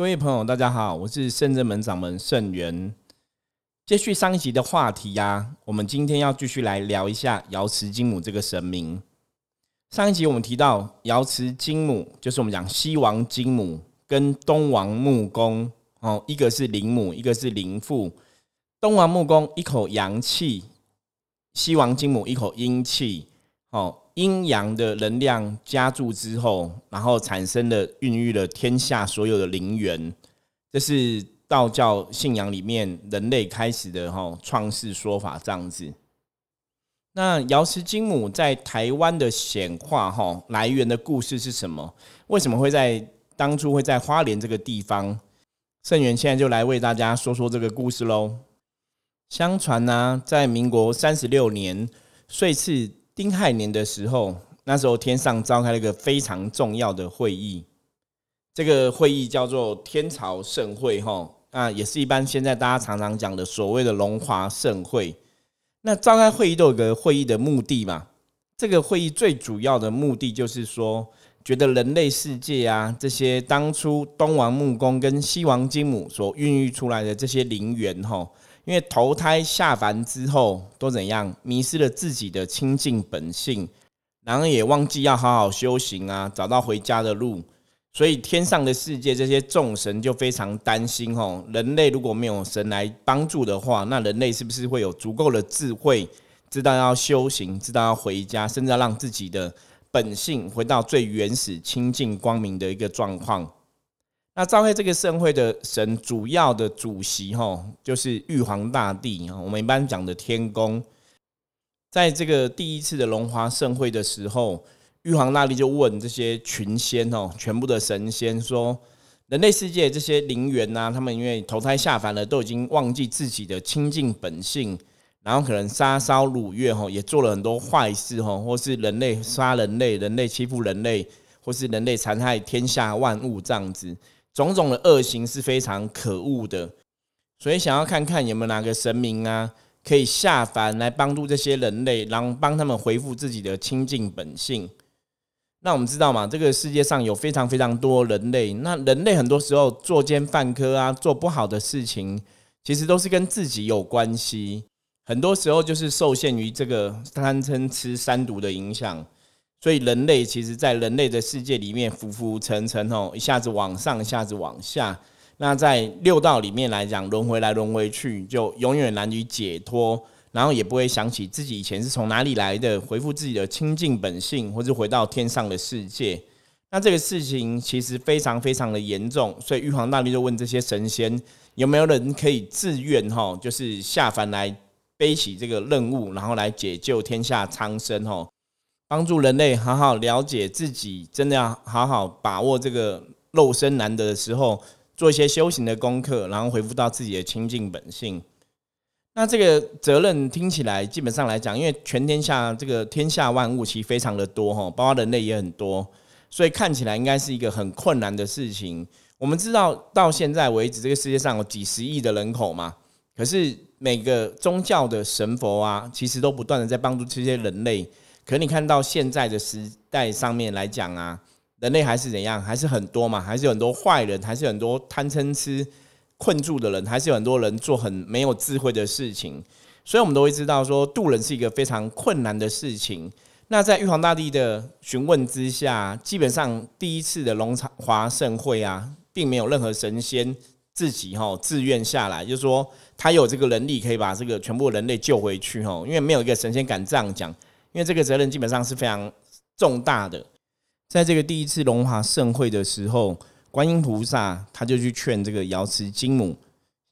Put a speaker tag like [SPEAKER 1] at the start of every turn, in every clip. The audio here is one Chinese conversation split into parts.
[SPEAKER 1] 各位朋友，大家好，我是圣正门掌门圣元。接续上一集的话题呀，我们今天要继续来聊一下瑶池金母这个神明。上一集我们提到瑶池金母，就是我们讲西王金母跟东王木公哦，一个是灵母，一个是灵父。东王木公一口阳气，西王金母一口阴气，哦。阴阳的能量加注之后，然后产生了孕育了天下所有的灵源，这是道教信仰里面人类开始的哈创世说法这样子。那瑶池金母在台湾的显化哈来源的故事是什么？为什么会在当初会在花莲这个地方？圣元现在就来为大家说说这个故事喽。相传呢，在民国三十六年岁次。丁亥年的时候，那时候天上召开了一个非常重要的会议，这个会议叫做天朝盛会，哈，啊，也是一般现在大家常常讲的所谓的龙华盛会。那召开会议都有个会议的目的嘛？这个会议最主要的目的就是说，觉得人类世界啊，这些当初东王木公跟西王金母所孕育出来的这些灵源，哈。因为投胎下凡之后都怎样迷失了自己的清净本性，然后也忘记要好好修行啊，找到回家的路。所以天上的世界这些众神就非常担心哦，人类如果没有神来帮助的话，那人类是不是会有足够的智慧，知道要修行，知道要回家，甚至要让自己的本性回到最原始、清净、光明的一个状况？那召开这个盛会的神，主要的主席哈，就是玉皇大帝啊。我们一般讲的天宫，在这个第一次的龙华盛会的时候，玉皇大帝就问这些群仙哦，全部的神仙说：人类世界这些灵元呐，他们因为投胎下凡了，都已经忘记自己的清净本性，然后可能杀烧掳掠哈，也做了很多坏事哈，或是人类杀人类，人类欺负人类，或是人类残害天下万物这样子。种种的恶行是非常可恶的，所以想要看看有没有哪个神明啊，可以下凡来帮助这些人类，然后帮他们恢复自己的清净本性。那我们知道嘛，这个世界上有非常非常多人类，那人类很多时候作奸犯科啊，做不好的事情，其实都是跟自己有关系，很多时候就是受限于这个贪嗔痴三毒的影响。所以人类其实，在人类的世界里面浮浮沉沉哦，一下子往上，一下子往下。那在六道里面来讲，轮回来轮回去，就永远难于解脱，然后也不会想起自己以前是从哪里来的，回复自己的清净本性，或者回到天上的世界。那这个事情其实非常非常的严重，所以玉皇大帝就问这些神仙，有没有人可以自愿哈，就是下凡来背起这个任务，然后来解救天下苍生哈。帮助人类好好了解自己，真的要好好把握这个肉身难得的时候，做一些修行的功课，然后回复到自己的清净本性。那这个责任听起来，基本上来讲，因为全天下这个天下万物其实非常的多哈，包括人类也很多，所以看起来应该是一个很困难的事情。我们知道到现在为止，这个世界上有几十亿的人口嘛，可是每个宗教的神佛啊，其实都不断的在帮助这些人类。可你看到现在的时代上面来讲啊，人类还是怎样？还是很多嘛？还是有很多坏人？还是很多贪嗔痴困住的人？还是有很多人做很没有智慧的事情？所以，我们都会知道说，渡人是一个非常困难的事情。那在玉皇大帝的询问之下，基本上第一次的龙华盛会啊，并没有任何神仙自己哈自愿下来，就是说他有这个能力可以把这个全部人类救回去哈，因为没有一个神仙敢这样讲。因为这个责任基本上是非常重大的，在这个第一次龙华盛会的时候，观音菩萨他就去劝这个瑶池金母，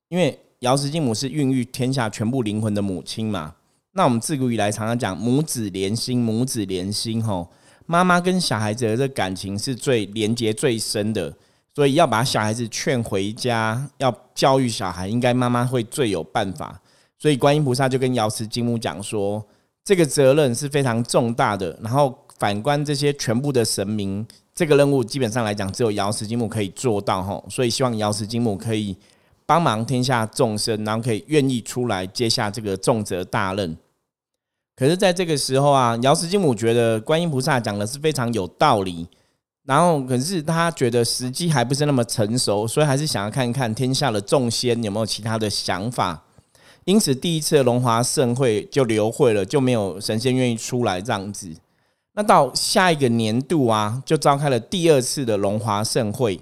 [SPEAKER 1] 因为瑶池金母是孕育天下全部灵魂的母亲嘛。那我们自古以来常常讲母子连心，母子连心吼，妈妈跟小孩子的这感情是最连接最深的，所以要把小孩子劝回家，要教育小孩，应该妈妈会最有办法。所以观音菩萨就跟瑶池金母讲说。这个责任是非常重大的。然后反观这些全部的神明，这个任务基本上来讲，只有瑶池金母可以做到哈。所以希望瑶池金母可以帮忙天下众生，然后可以愿意出来接下这个重责大任。可是，在这个时候啊，瑶池金母觉得观音菩萨讲的是非常有道理，然后可是他觉得时机还不是那么成熟，所以还是想要看看天下的众仙有没有其他的想法。因此，第一次的龙华盛会就流会了，就没有神仙愿意出来这样子。那到下一个年度啊，就召开了第二次的龙华盛会。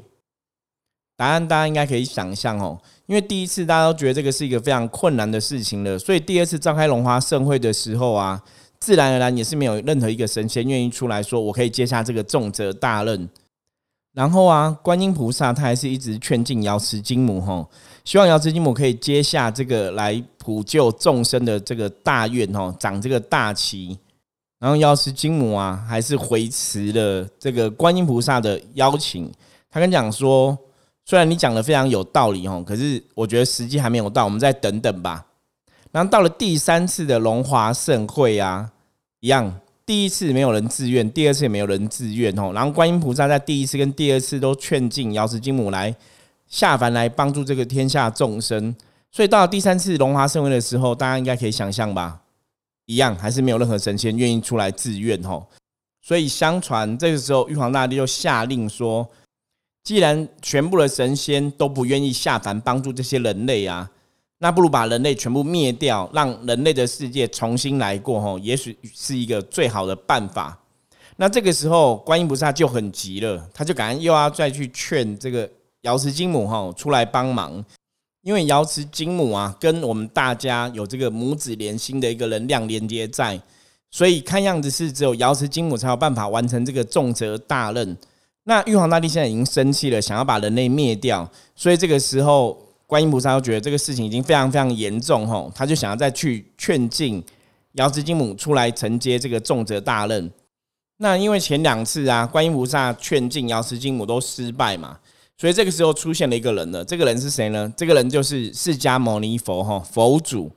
[SPEAKER 1] 答案大家应该可以想象哦，因为第一次大家都觉得这个是一个非常困难的事情了，所以第二次召开龙华盛会的时候啊，自然而然也是没有任何一个神仙愿意出来说我可以接下这个重责大任。然后啊，观音菩萨他还是一直劝进瑶池金母吼，希望瑶池金母可以接下这个来普救众生的这个大愿哦，掌这个大旗。然后药师金母啊，还是回辞了这个观音菩萨的邀请。他跟讲说，虽然你讲的非常有道理哦，可是我觉得时机还没有到，我们再等等吧。然后到了第三次的龙华盛会啊，一样。第一次没有人自愿，第二次也没有人自愿哦。然后观音菩萨在第一次跟第二次都劝进药师金母来下凡来帮助这个天下众生。所以到第三次龙华盛会的时候，大家应该可以想象吧，一样还是没有任何神仙愿意出来自愿吼。所以相传这个时候玉皇大帝就下令说，既然全部的神仙都不愿意下凡帮助这些人类啊。那不如把人类全部灭掉，让人类的世界重新来过，吼，也许是一个最好的办法。那这个时候，观音菩萨就很急了，他就赶快又要再去劝这个瑶池金母，哈，出来帮忙。因为瑶池金母啊，跟我们大家有这个母子连心的一个能量连接在，所以看样子是只有瑶池金母才有办法完成这个重责大任。那玉皇大帝现在已经生气了，想要把人类灭掉，所以这个时候。观音菩萨都觉得这个事情已经非常非常严重，吼，他就想要再去劝进瑶池金母出来承接这个重责大任。那因为前两次啊，观音菩萨劝进瑶池金母都失败嘛，所以这个时候出现了一个人了。这个人是谁呢？这个人就是释迦牟尼佛，哈，佛祖。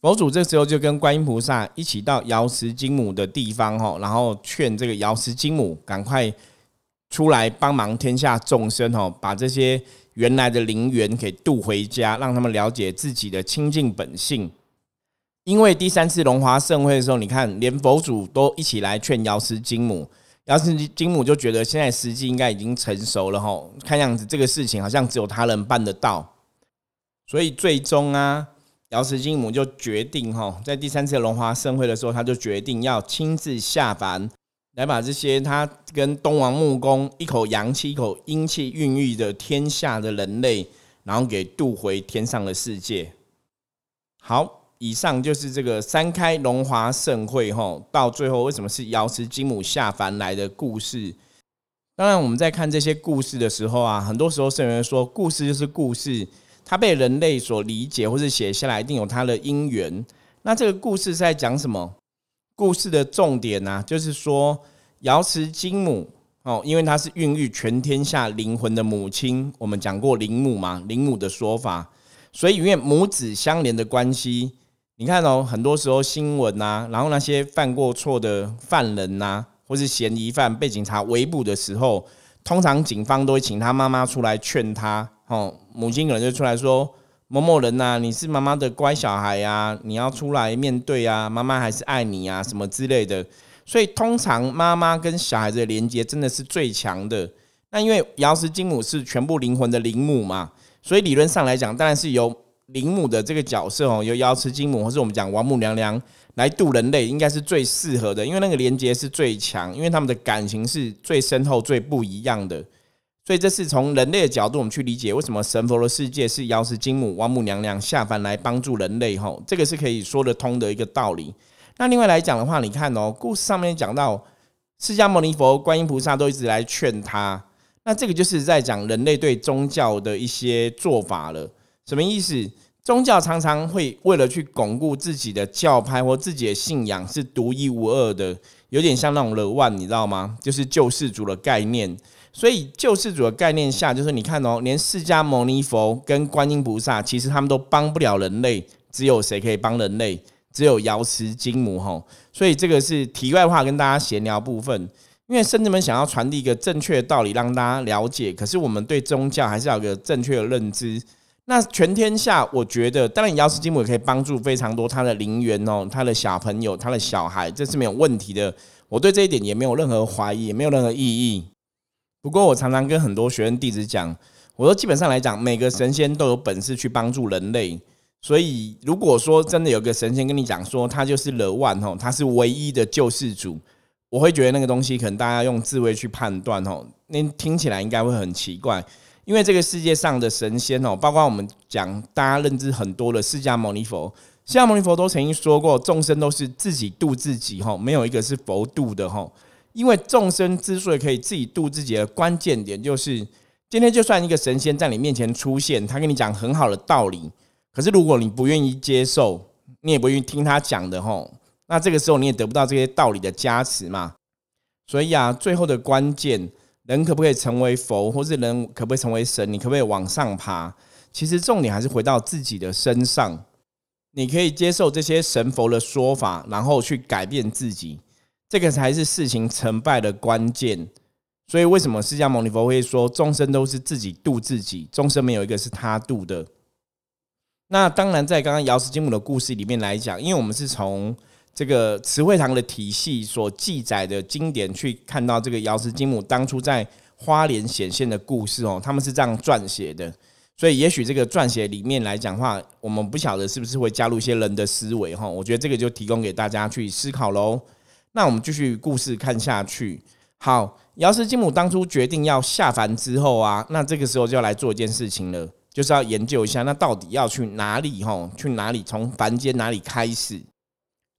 [SPEAKER 1] 佛祖这时候就跟观音菩萨一起到瑶池金母的地方，哈，然后劝这个瑶池金母赶快出来帮忙天下众生，哈，把这些。原来的灵缘给渡回家，让他们了解自己的清净本性。因为第三次龙华盛会的时候，你看连佛祖都一起来劝瑶池金母，瑶池金母就觉得现在时机应该已经成熟了哈，看样子这个事情好像只有他能办得到，所以最终啊，瑶池金母就决定哈，在第三次龙华盛会的时候，他就决定要亲自下凡。来把这些他跟东王木工一口阳气、一口阴气孕育的天下的人类，然后给渡回天上的世界。好，以上就是这个三开龙华盛会吼，到最后为什么是瑶池金母下凡来的故事？当然，我们在看这些故事的时候啊，很多时候圣人说，故事就是故事，它被人类所理解或是写下来，一定有它的因缘。那这个故事是在讲什么？故事的重点呢，就是说瑶池金母哦，因为她是孕育全天下灵魂的母亲。我们讲过灵母嘛，灵母的说法，所以因为母子相连的关系，你看哦，很多时候新闻呐，然后那些犯过错的犯人呐，或是嫌疑犯被警察围捕的时候，通常警方都会请他妈妈出来劝他，哦，母亲可能就出来说。某某人呐，你是妈妈的乖小孩呀，你要出来面对啊，妈妈还是爱你啊，什么之类的。所以通常妈妈跟小孩子的连接真的是最强的。那因为瑶池金母是全部灵魂的灵母嘛，所以理论上来讲，当然是由灵母的这个角色哦，由瑶池金母或是我们讲王母娘娘来渡人类，应该是最适合的，因为那个连接是最强，因为他们的感情是最深厚、最不一样的。所以这是从人类的角度，我们去理解为什么神佛的世界是瑶池金母、王母娘娘下凡来帮助人类，吼，这个是可以说得通的一个道理。那另外来讲的话，你看哦，故事上面讲到释迦牟尼佛、观音菩萨都一直来劝他，那这个就是在讲人类对宗教的一些做法了。什么意思？宗教常常会为了去巩固自己的教派或自己的信仰是独一无二的，有点像那种了万你知道吗？就是救世主的概念。所以救世主的概念下，就是你看哦，连释迦牟尼佛跟观音菩萨，其实他们都帮不了人类，只有谁可以帮人类？只有瑶池金母吼。所以这个是题外话，跟大家闲聊部分。因为圣子们想要传递一个正确的道理，让大家了解。可是我们对宗教还是要有个正确的认知。那全天下，我觉得当然瑶池金母也可以帮助非常多他的灵缘哦，他的小朋友，他的小孩，这是没有问题的。我对这一点也没有任何怀疑，也没有任何异议。不过我常常跟很多学生弟子讲，我说基本上来讲，每个神仙都有本事去帮助人类。所以如果说真的有个神仙跟你讲说他就是了万吼，他是唯一的救世主，我会觉得那个东西可能大家用智慧去判断吼，那听起来应该会很奇怪。因为这个世界上的神仙哦，包括我们讲大家认知很多的释迦牟尼佛，释迦牟尼佛都曾经说过，众生都是自己度自己哈，没有一个是佛度的哈。因为众生之所以可以自己度自己的关键点，就是今天就算一个神仙在你面前出现，他跟你讲很好的道理，可是如果你不愿意接受，你也不愿意听他讲的哈，那这个时候你也得不到这些道理的加持嘛。所以啊，最后的关键。人可不可以成为佛，或是人可不可以成为神？你可不可以往上爬？其实重点还是回到自己的身上。你可以接受这些神佛的说法，然后去改变自己，这个才是事情成败的关键。所以，为什么释迦牟尼佛会说众生都是自己度自己，众生没有一个是他度的？那当然，在刚刚瑶池金母的故事里面来讲，因为我们是从。这个慈惠堂的体系所记载的经典，去看到这个瑶池金母当初在花莲显现的故事哦，他们是这样撰写的，所以也许这个撰写里面来讲话，我们不晓得是不是会加入一些人的思维哈，我觉得这个就提供给大家去思考喽。那我们继续故事看下去。好，瑶池金母当初决定要下凡之后啊，那这个时候就要来做一件事情了，就是要研究一下，那到底要去哪里哈？去哪里？从凡间哪里开始？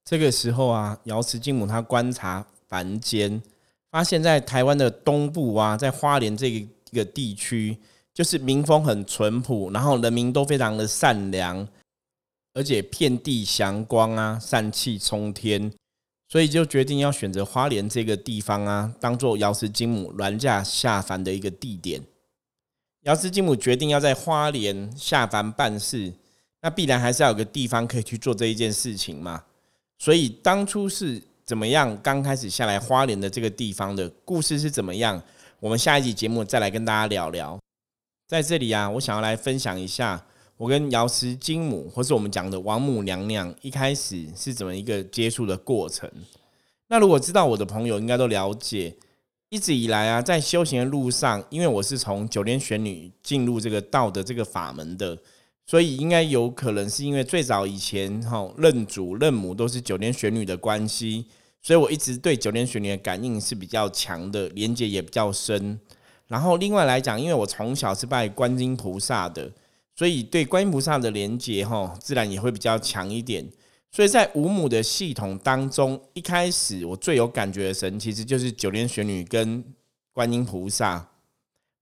[SPEAKER 1] 这个时候啊，瑶池金母她观察凡间，发现在台湾的东部啊，在花莲这个一个地区，就是民风很淳朴，然后人民都非常的善良，而且遍地祥光啊，善气冲天，所以就决定要选择花莲这个地方啊，当做瑶池金母銮驾下凡的一个地点。瑶池金母决定要在花莲下凡办事，那必然还是要有个地方可以去做这一件事情嘛。所以当初是怎么样？刚开始下来花莲的这个地方的故事是怎么样？我们下一集节目再来跟大家聊聊。在这里啊，我想要来分享一下我跟瑶池金母，或是我们讲的王母娘娘一开始是怎么一个接触的过程。那如果知道我的朋友，应该都了解，一直以来啊，在修行的路上，因为我是从九天玄女进入这个道的这个法门的。所以应该有可能是因为最早以前哈认祖认母都是九天玄女的关系，所以我一直对九天玄女的感应是比较强的，连接也比较深。然后另外来讲，因为我从小是拜观音菩萨的，所以对观音菩萨的连接哈自然也会比较强一点。所以在五母的系统当中，一开始我最有感觉的神其实就是九天玄女跟观音菩萨。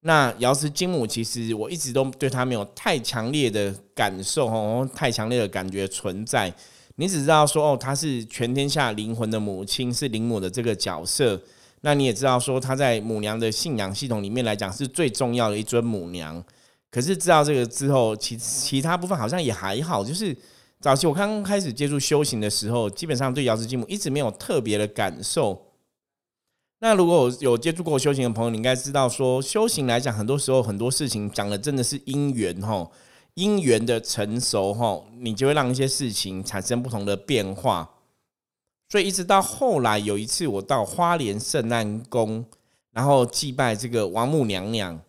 [SPEAKER 1] 那瑶池金母其实我一直都对她没有太强烈的感受哦，太强烈的感觉存在。你只知道说哦，她是全天下灵魂的母亲，是灵母的这个角色。那你也知道说她在母娘的信仰系统里面来讲是最重要的一尊母娘。可是知道这个之后，其其他部分好像也还好。就是早期我刚刚开始接触修行的时候，基本上对瑶池金母一直没有特别的感受。那如果有接触过修行的朋友，你应该知道，说修行来讲，很多时候很多事情讲的真的是因缘哈，因缘的成熟哈，你就会让一些事情产生不同的变化。所以一直到后来有一次，我到花莲圣安宫，然后祭拜这个王母娘娘。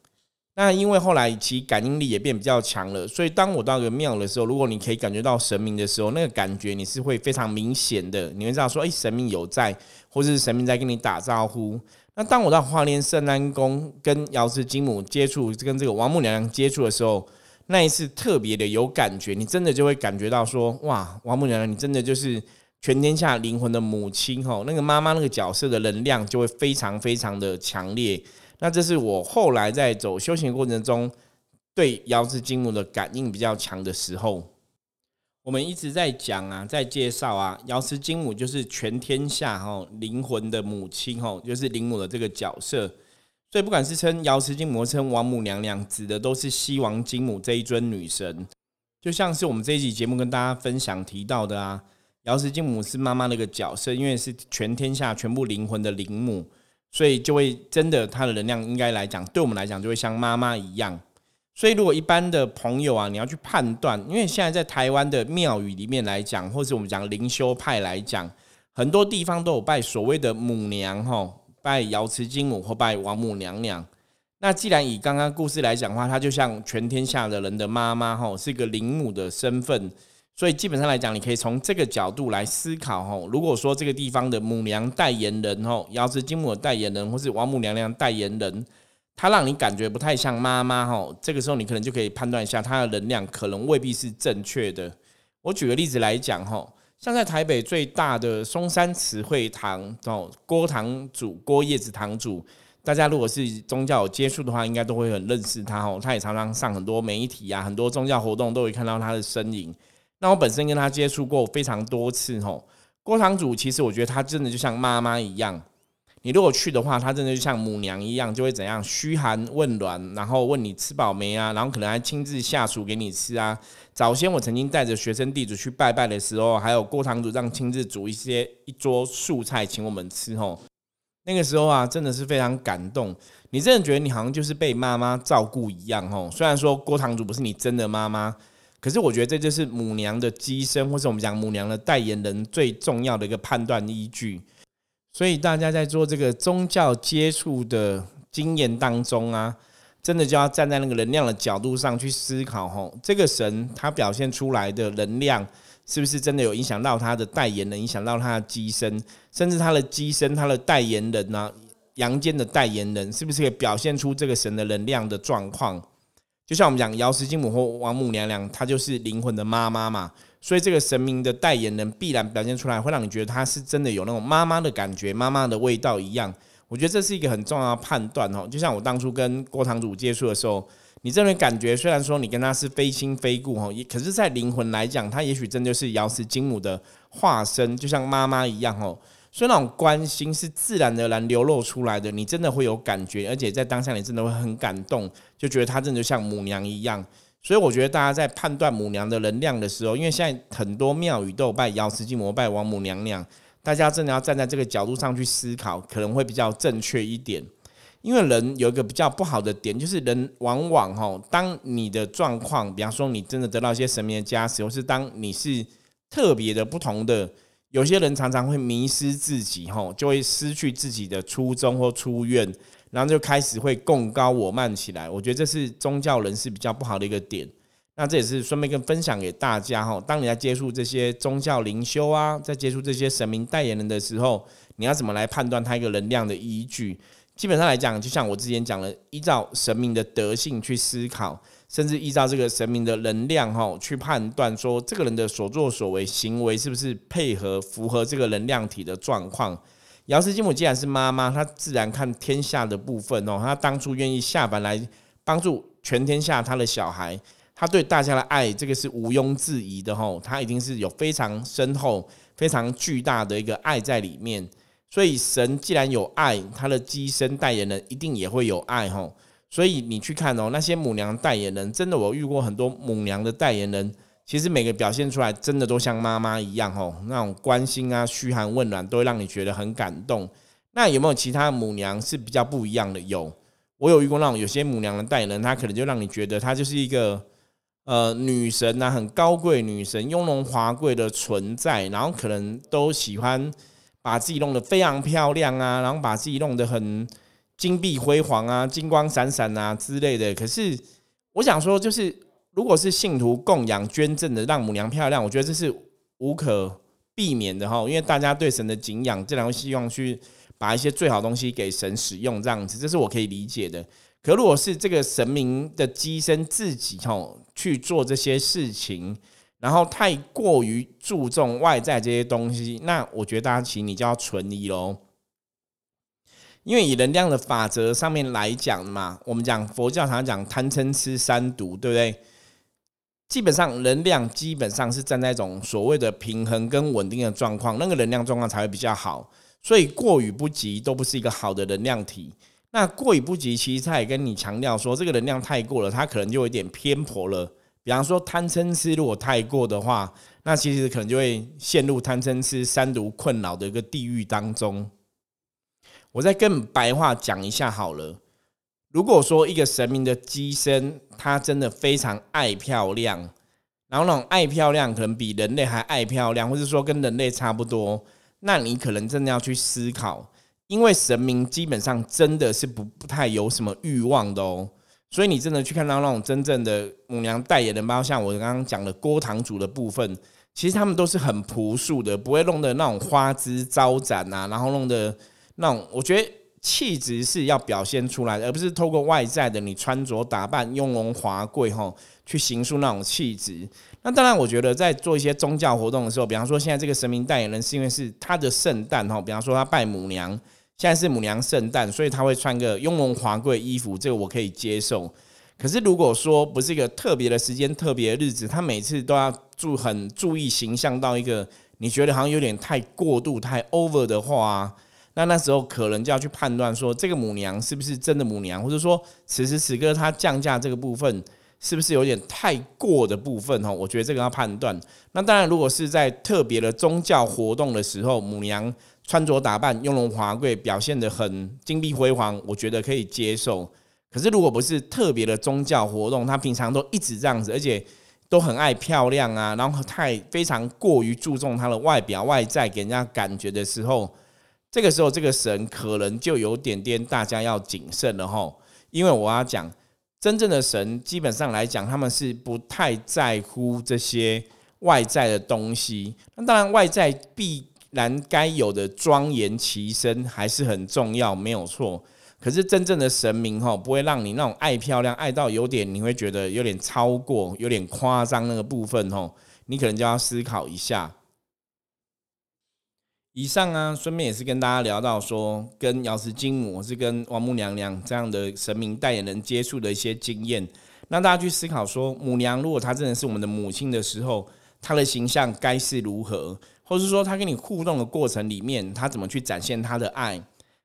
[SPEAKER 1] 那因为后来其感应力也变比较强了，所以当我到一个庙的时候，如果你可以感觉到神明的时候，那个感觉你是会非常明显的，你会知道说，哎，神明有在，或者是神明在跟你打招呼。那当我到花莲圣安宫跟瑶池金母接触，跟这个王母娘娘接触的时候，那一次特别的有感觉，你真的就会感觉到说，哇，王母娘娘，你真的就是全天下灵魂的母亲吼，那个妈妈那个角色的能量就会非常非常的强烈。那这是我后来在走修行过程中对瑶池金母的感应比较强的时候。我们一直在讲啊，在介绍啊，瑶池金母就是全天下哈灵魂的母亲哈，就是灵母的这个角色。所以不管是称瑶池金母，称王母娘娘，指的都是西王金母这一尊女神。就像是我们这一集节目跟大家分享提到的啊，瑶池金母是妈妈那个角色，因为是全天下全部灵魂的灵母。所以就会真的，它的能量应该来讲，对我们来讲就会像妈妈一样。所以如果一般的朋友啊，你要去判断，因为现在在台湾的庙宇里面来讲，或是我们讲灵修派来讲，很多地方都有拜所谓的母娘哈，拜瑶池金母或拜王母娘娘。那既然以刚刚故事来讲的话，她就像全天下的人的妈妈，吼，是一个灵母的身份。所以基本上来讲，你可以从这个角度来思考，吼，如果说这个地方的母娘代言人，吼，瑶池金母的代言人，或是王母娘娘代言人，他让你感觉不太像妈妈，吼，这个时候你可能就可以判断一下，他的能量可能未必是正确的。我举个例子来讲，吼。像在台北最大的松山慈惠堂哦，郭堂主郭叶子堂主，大家如果是宗教有接触的话，应该都会很认识他哦。他也常常上很多媒体啊，很多宗教活动都会看到他的身影。那我本身跟他接触过非常多次吼，郭堂主其实我觉得他真的就像妈妈一样。你如果去的话，他真的就像母娘一样，就会怎样嘘寒问暖，然后问你吃饱没啊，然后可能还亲自下厨给你吃啊。早先我曾经带着学生弟子去拜拜的时候，还有郭堂主让亲自煮一些一桌素菜请我们吃吼。那个时候啊，真的是非常感动。你真的觉得你好像就是被妈妈照顾一样吼。虽然说郭堂主不是你真的妈妈，可是我觉得这就是母娘的机身，或是我们讲母娘的代言人最重要的一个判断依据。所以大家在做这个宗教接触的经验当中啊，真的就要站在那个能量的角度上去思考吼，这个神他表现出来的能量是不是真的有影响到他的代言人，影响到他的机身，甚至他的机身、他的代言人呢，阳间的代言人是不是可以表现出这个神的能量的状况？就像我们讲瑶池金母或王母娘娘，她就是灵魂的妈妈嘛。所以这个神明的代言人必然表现出来，会让你觉得他是真的有那种妈妈的感觉、妈妈的味道一样。我觉得这是一个很重要的判断哦。就像我当初跟郭堂主接触的时候，你这种感觉虽然说你跟他是非亲非故哈，也可是在灵魂来讲，他也许真的是瑶池金母的化身，就像妈妈一样哦。所以那种关心是自然而然流露出来的，你真的会有感觉，而且在当下你真的会很感动，就觉得他真的就像母娘一样。所以我觉得大家在判断母娘的能量的时候，因为现在很多庙宇都有拜瑶池金膜拜王母娘娘，大家真的要站在这个角度上去思考，可能会比较正确一点。因为人有一个比较不好的点，就是人往往哈，当你的状况，比方说你真的得到一些神明的加持，或是当你是特别的不同的，有些人常常会迷失自己，哈，就会失去自己的初衷或出愿。然后就开始会共高我慢起来，我觉得这是宗教人士比较不好的一个点。那这也是顺便跟分享给大家哈。当你在接触这些宗教灵修啊，在接触这些神明代言人的时候，你要怎么来判断他一个能量的依据？基本上来讲，就像我之前讲的，依照神明的德性去思考，甚至依照这个神明的能量哈去判断，说这个人的所作所为行为是不是配合符合这个能量体的状况。瑶池金母既然是妈妈，她自然看天下的部分哦。她当初愿意下凡来帮助全天下她的小孩，她对大家的爱，这个是毋庸置疑的吼。她一定是有非常深厚、非常巨大的一个爱在里面。所以神既然有爱，他的机身代言人一定也会有爱吼。所以你去看哦，那些母娘代言人，真的我遇过很多母娘的代言人。其实每个表现出来真的都像妈妈一样哦，那种关心啊、嘘寒问暖，都会让你觉得很感动。那有没有其他母娘是比较不一样的？有，我有遇过那种有些母娘的代言人，她可能就让你觉得她就是一个呃女神呐，很高贵女神、雍容华贵的存在，然后可能都喜欢把自己弄得非常漂亮啊，然后把自己弄得很金碧辉煌啊、金光闪闪啊之类的。可是我想说，就是。如果是信徒供养捐赠的，让母娘漂亮，我觉得这是无可避免的哈。因为大家对神的敬仰，自然会希望去把一些最好东西给神使用，这样子，这是我可以理解的。可如果是这个神明的机身自己哈去做这些事情，然后太过于注重外在这些东西，那我觉得大家其实你就要存疑喽。因为以能量的法则上面来讲嘛，我们讲佛教常常讲贪嗔痴三毒，对不对？基本上能量基本上是站在一种所谓的平衡跟稳定的状况，那个能量状况才会比较好。所以过与不及都不是一个好的能量体。那过与不及，其实他也跟你强调说，这个能量太过了，它可能就有点偏颇了。比方说贪嗔痴，如果太过的话，那其实可能就会陷入贪嗔痴三毒困扰的一个地狱当中。我再更白话讲一下好了。如果说一个神明的机身，他真的非常爱漂亮，然后那种爱漂亮可能比人类还爱漂亮，或者说跟人类差不多，那你可能真的要去思考，因为神明基本上真的是不不太有什么欲望的哦，所以你真的去看到那种真正的母娘代言的猫像我刚刚讲的郭堂主的部分，其实他们都是很朴素的，不会弄的那种花枝招展啊，然后弄的那，我觉得气质是要表现出来的，而不是透过外在的你穿着打扮雍容华贵哈，去形塑那种气质。那当然，我觉得在做一些宗教活动的时候，比方说现在这个神明代言人是因为是他的圣诞哈，比方说他拜母娘，现在是母娘圣诞，所以他会穿个雍容华贵衣服，这个我可以接受。可是如果说不是一个特别的时间、特别的日子，他每次都要注很注意形象到一个你觉得好像有点太过度、太 over 的话，那那时候可能就要去判断说这个母娘是不是真的母娘，或者说此时此刻她降价这个部分。是不是有点太过的部分哈？我觉得这个要判断。那当然，如果是在特别的宗教活动的时候，母娘穿着打扮、雍容华贵，表现的很金碧辉煌，我觉得可以接受。可是如果不是特别的宗教活动，她平常都一直这样子，而且都很爱漂亮啊，然后太非常过于注重她的外表外在给人家感觉的时候，这个时候这个神可能就有点点大家要谨慎了哈。因为我要讲。真正的神，基本上来讲，他们是不太在乎这些外在的东西。那当然，外在必然该有的庄严其身还是很重要，没有错。可是真正的神明哈，不会让你那种爱漂亮爱到有点，你会觉得有点超过，有点夸张那个部分吼，你可能就要思考一下。以上啊，顺便也是跟大家聊到说，跟瑶池金母是跟王母娘娘这样的神明代言人接触的一些经验，让大家去思考说，母娘如果她真的是我们的母亲的时候，她的形象该是如何，或是说她跟你互动的过程里面，她怎么去展现她的爱？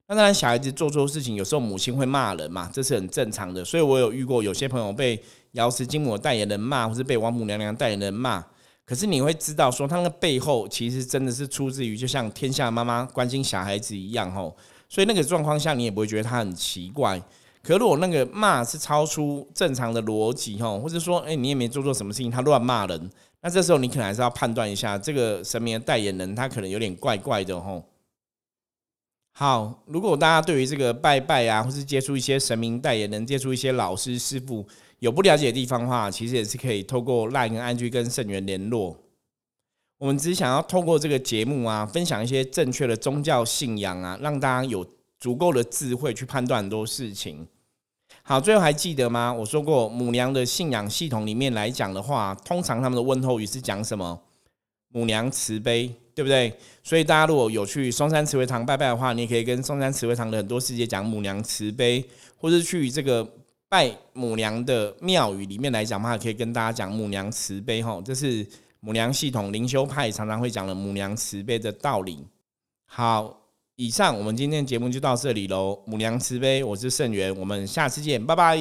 [SPEAKER 1] 那当然，小孩子做错事情，有时候母亲会骂人嘛，这是很正常的。所以我有遇过有些朋友被瑶池金母代言人骂，或是被王母娘娘代言人骂。可是你会知道，说他那个背后其实真的是出自于，就像天下妈妈关心小孩子一样，吼。所以那个状况下，你也不会觉得他很奇怪。可如果那个骂是超出正常的逻辑，吼，或者说，哎，你也没做错什么事情，他乱骂人，那这时候你可能还是要判断一下，这个神明的代言人他可能有点怪怪的，吼。好，如果大家对于这个拜拜啊，或是接触一些神明代言人，接触一些老师师傅。有不了解的地方的话，其实也是可以透过 LINE 跟 IG 跟圣元联络。我们只想要透过这个节目啊，分享一些正确的宗教信仰啊，让大家有足够的智慧去判断很多事情。好，最后还记得吗？我说过母娘的信仰系统里面来讲的话，通常他们的问候语是讲什么？母娘慈悲，对不对？所以大家如果有去嵩山慈惠堂拜拜的话，你也可以跟嵩山慈惠堂的很多师姐讲母娘慈悲，或是去这个。拜母娘的庙宇里面来讲的话，可以跟大家讲母娘慈悲哈，这是母娘系统灵修派常常会讲的母娘慈悲的道理。好，以上我们今天节目就到这里喽。母娘慈悲，我是圣元，我们下次见，拜拜。